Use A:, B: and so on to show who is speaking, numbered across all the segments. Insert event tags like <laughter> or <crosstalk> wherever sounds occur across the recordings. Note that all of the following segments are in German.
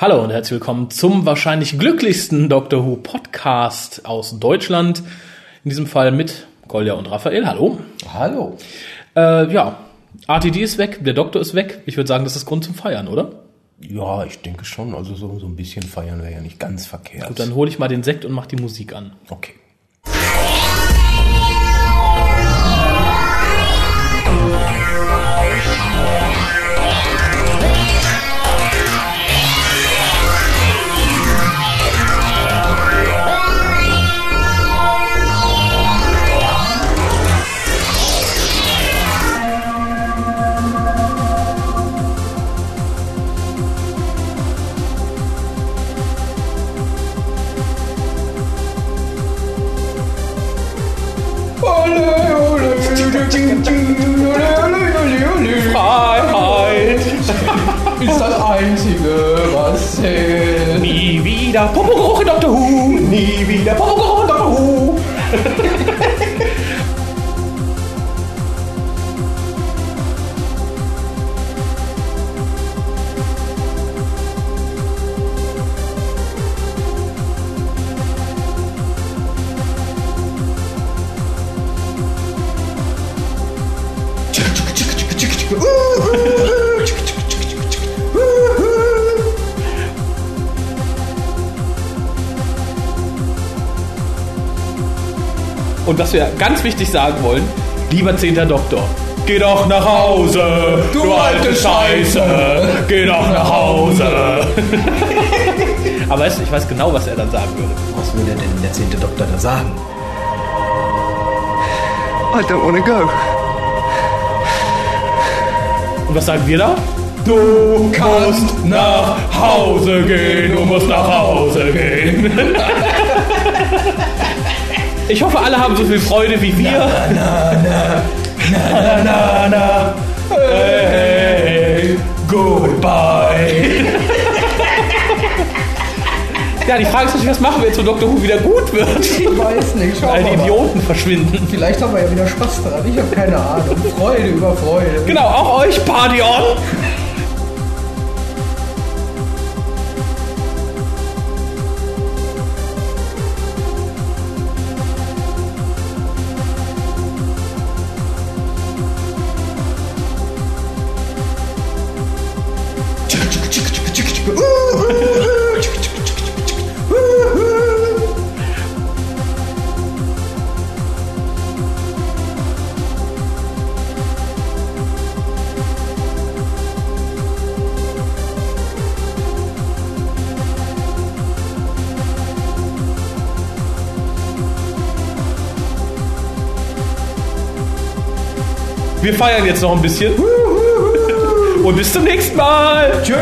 A: Hallo und herzlich willkommen zum wahrscheinlich glücklichsten Doctor Who Podcast aus Deutschland. In diesem Fall mit Kolja und Raphael. Hallo.
B: Hallo.
A: Äh, ja, RTD ist weg, der Doktor ist weg. Ich würde sagen, das ist Grund zum Feiern, oder?
B: Ja, ich denke schon. Also so, so ein bisschen feiern wäre ja nicht ganz verkehrt.
A: Gut, dann hole ich mal den Sekt und mach die Musik an.
B: Okay.
A: Doctor Who! Nie wieder in Doctor Who! Und was wir ganz wichtig sagen wollen, lieber zehnter Doktor, geh doch nach Hause, du, alte Scheiße, geh doch nach Hause. <laughs> Aber weißt du, ich weiß genau, was er dann sagen würde.
B: Was würde denn der zehnte Doktor da sagen?
C: I don't want to go.
A: Und was sagen wir da? Du musst nach Hause gehen, du musst nach Hause gehen. <laughs> Ich hoffe, alle haben so viel Freude wie wir. Na, na, na, na, na, Hey, goodbye. Ja, die Frage ist natürlich, was machen wir jetzt, wenn Dr. Who wieder gut wird?
C: Ich weiß nicht. Schau
A: All die
C: mal.
A: Idioten verschwinden.
C: Vielleicht haben wir ja wieder Spaß dran. Ich habe keine Ahnung. Freude über Freude.
A: Genau, auch euch, Party on. Wir feiern jetzt noch ein bisschen. Und bis zum nächsten Mal.
C: Tschö.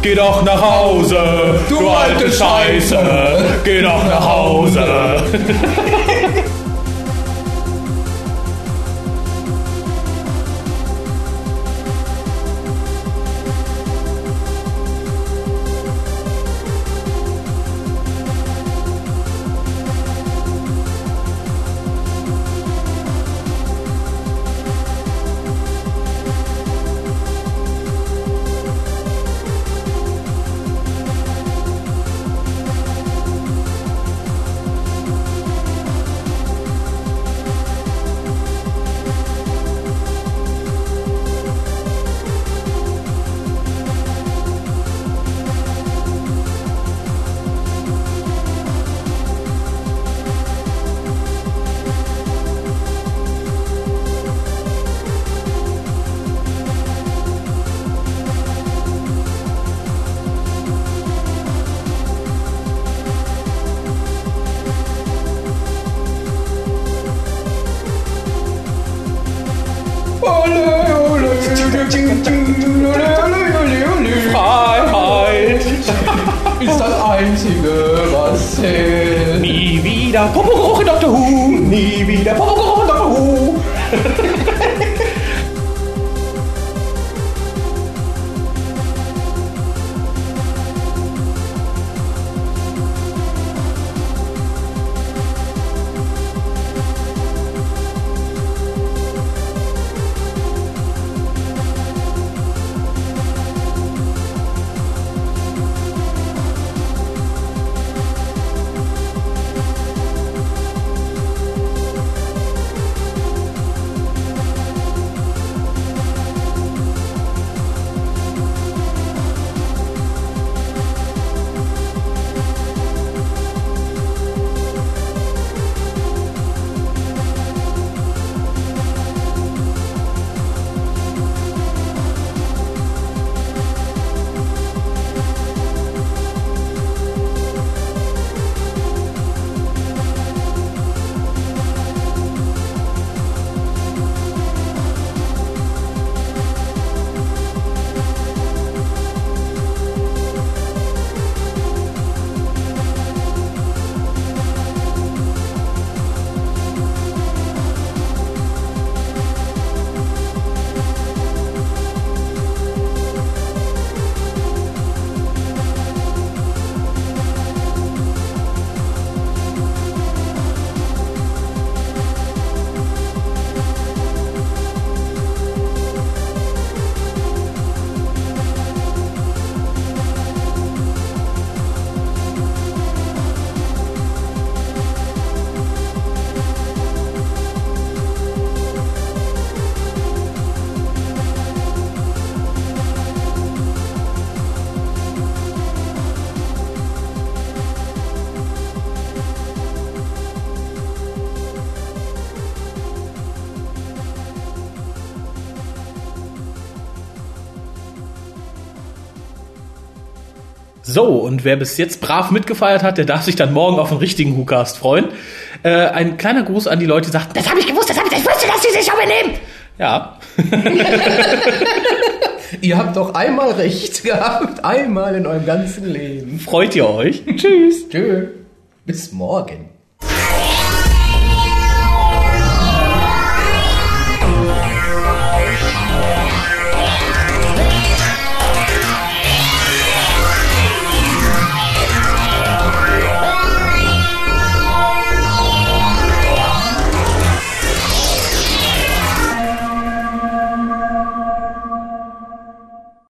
A: Geh doch nach Hause, du, alte Scheiße. Geh doch nach Hause. <laughs> Freiheit.
C: Ist das Einzige, was zählt.
A: Nie wieder Popogeruch in Dr. Who. Nie wieder Popogeruch So, und wer bis jetzt brav mitgefeiert hat, der darf sich dann morgen auf einen richtigen WhoCast freuen. Äh, ein kleiner Gruß an die Leute, die sagten, das habe ich gewusst, das habe ich, ich wusste, dass sie sich schon benehmen. Ja, <laughs>
C: Ihr habt doch einmal recht gehabt. Einmal in eurem ganzen Leben.
A: freut ihr euch? Tschüss.
C: Tschö. Bis morgen.